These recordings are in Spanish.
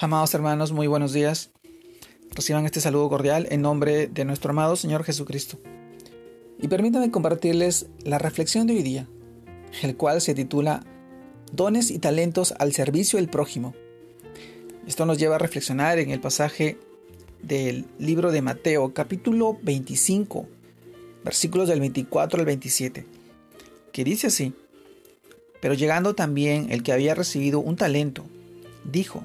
Amados hermanos, muy buenos días. Reciban este saludo cordial en nombre de nuestro amado Señor Jesucristo. Y permítanme compartirles la reflexión de hoy día, el cual se titula Dones y talentos al servicio del prójimo. Esto nos lleva a reflexionar en el pasaje del libro de Mateo, capítulo 25, versículos del 24 al 27, que dice así, pero llegando también el que había recibido un talento, dijo,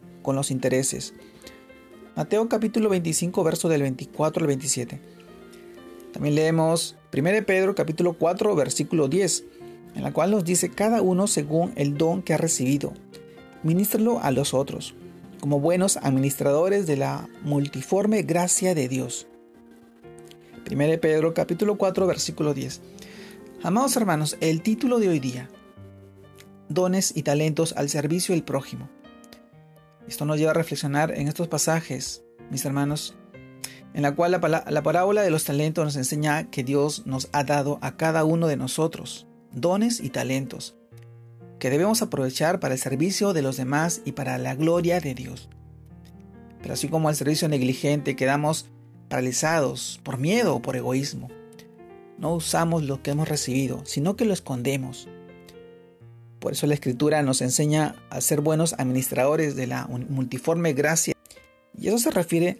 con los intereses. Mateo capítulo 25, verso del 24 al 27. También leemos 1 Pedro capítulo 4, versículo 10, en la cual nos dice cada uno según el don que ha recibido. Ministralo a los otros, como buenos administradores de la multiforme gracia de Dios. 1 Pedro capítulo 4, versículo 10. Amados hermanos, el título de hoy día, dones y talentos al servicio del prójimo. Esto nos lleva a reflexionar en estos pasajes, mis hermanos, en la cual la, parábola de los talentos nos enseña que Dios nos ha dado a cada uno de nosotros dones y talentos que debemos aprovechar para el servicio de los demás y para la gloria de Dios. Pero así como al servicio negligente quedamos paralizados por miedo o por egoísmo, no usamos lo que hemos recibido, sino que lo escondemos por eso la escritura nos enseña a ser buenos administradores de la multiforme gracia. Y eso se refiere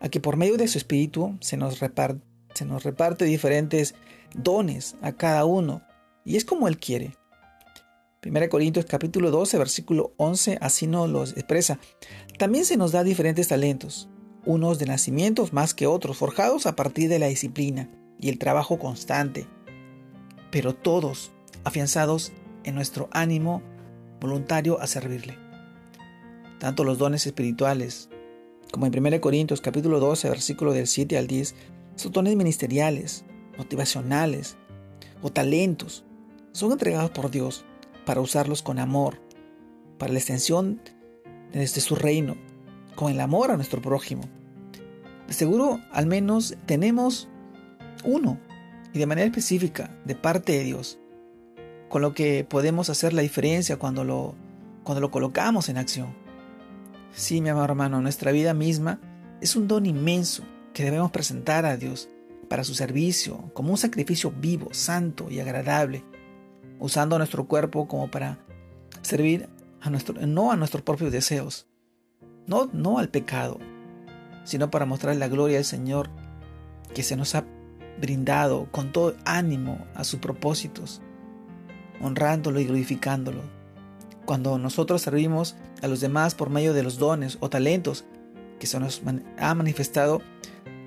a que por medio de su espíritu se nos reparte, diferentes dones a cada uno. Y es como Él quiere. 1 Corintios capítulo 12, versículo 11, así nos lo expresa. También se nos da diferentes talentos, unos de nacimientos más que otros, forjados a partir de la disciplina y el trabajo constante, pero todos afianzados en nuestro ánimo voluntario a servirle. Tanto los dones espirituales como en 1 Corintios capítulo 12 versículo del 7 al 10 son dones ministeriales, motivacionales o talentos. Son entregados por Dios para usarlos con amor, para la extensión desde su reino, con el amor a nuestro prójimo. De seguro al menos tenemos uno y de manera específica de parte de Dios con lo que podemos hacer la diferencia cuando lo, cuando lo colocamos en acción. Sí, mi amado hermano, nuestra vida misma es un don inmenso que debemos presentar a Dios para su servicio, como un sacrificio vivo, santo y agradable, usando nuestro cuerpo como para servir a nuestro, no a nuestros propios deseos, no, no al pecado, sino para mostrar la gloria del Señor que se nos ha brindado con todo ánimo a sus propósitos honrándolo y glorificándolo. Cuando nosotros servimos a los demás por medio de los dones o talentos que se nos ha manifestado,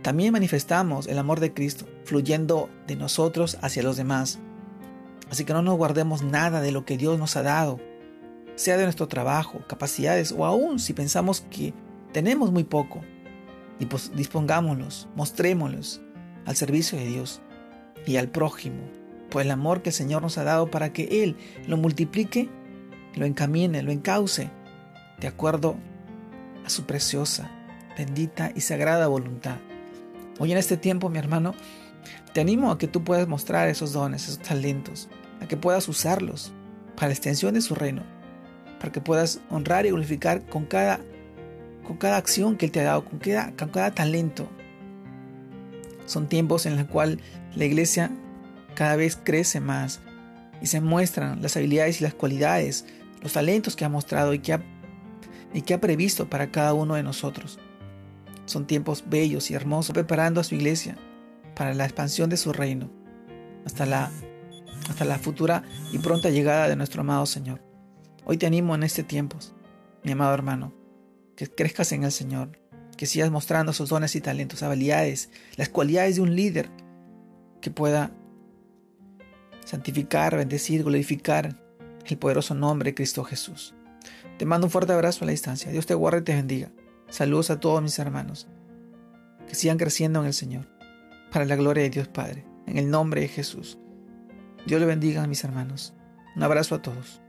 también manifestamos el amor de Cristo fluyendo de nosotros hacia los demás. Así que no nos guardemos nada de lo que Dios nos ha dado, sea de nuestro trabajo, capacidades o aún si pensamos que tenemos muy poco. Dispongámoslos, mostrémoslos al servicio de Dios y al prójimo por el amor que el Señor nos ha dado para que Él lo multiplique, lo encamine, lo encauce, de acuerdo a su preciosa, bendita y sagrada voluntad. Hoy en este tiempo, mi hermano, te animo a que tú puedas mostrar esos dones, esos talentos, a que puedas usarlos para la extensión de su reino, para que puedas honrar y glorificar con cada, con cada acción que Él te ha dado, con cada, con cada talento. Son tiempos en los cuales la iglesia cada vez crece más y se muestran las habilidades y las cualidades, los talentos que ha mostrado y que ha, y que ha previsto para cada uno de nosotros. Son tiempos bellos y hermosos preparando a su iglesia para la expansión de su reino hasta la, hasta la futura y pronta llegada de nuestro amado Señor. Hoy te animo en este tiempo, mi amado hermano, que crezcas en el Señor, que sigas mostrando sus dones y talentos, habilidades, las cualidades de un líder que pueda santificar, bendecir, glorificar el poderoso nombre de Cristo Jesús. Te mando un fuerte abrazo a la distancia. Dios te guarde y te bendiga. Saludos a todos mis hermanos. Que sigan creciendo en el Señor. Para la gloria de Dios Padre. En el nombre de Jesús. Dios le bendiga a mis hermanos. Un abrazo a todos.